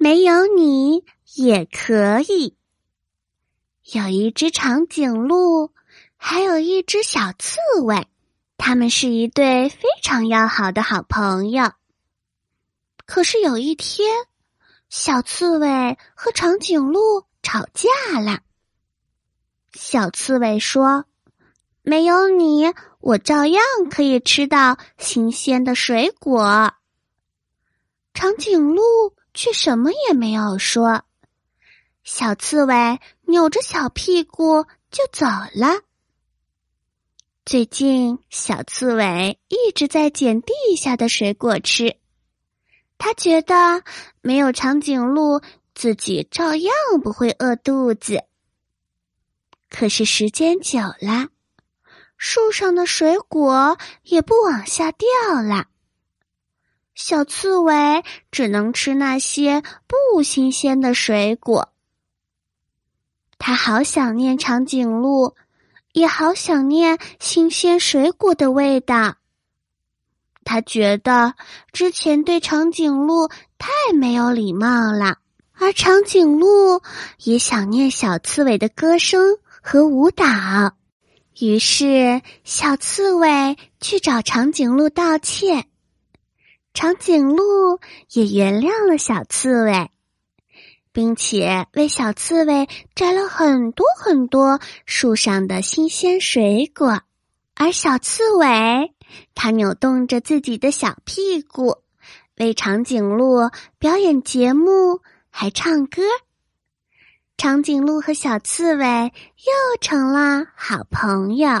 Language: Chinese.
没有你也可以。有一只长颈鹿，还有一只小刺猬，他们是一对非常要好的好朋友。可是有一天，小刺猬和长颈鹿吵架了。小刺猬说：“没有你，我照样可以吃到新鲜的水果。”长颈鹿却什么也没有说。小刺猬扭着小屁股就走了。最近，小刺猬一直在捡地下的水果吃。他觉得没有长颈鹿，自己照样不会饿肚子。可是时间久了，树上的水果也不往下掉了。小刺猬只能吃那些不新鲜的水果。他好想念长颈鹿，也好想念新鲜水果的味道。他觉得之前对长颈鹿太没有礼貌了，而长颈鹿也想念小刺猬的歌声和舞蹈。于是，小刺猬去找长颈鹿道歉。长颈鹿也原谅了小刺猬，并且为小刺猬摘了很多很多树上的新鲜水果，而小刺猬，它扭动着自己的小屁股，为长颈鹿表演节目，还唱歌。长颈鹿和小刺猬又成了好朋友。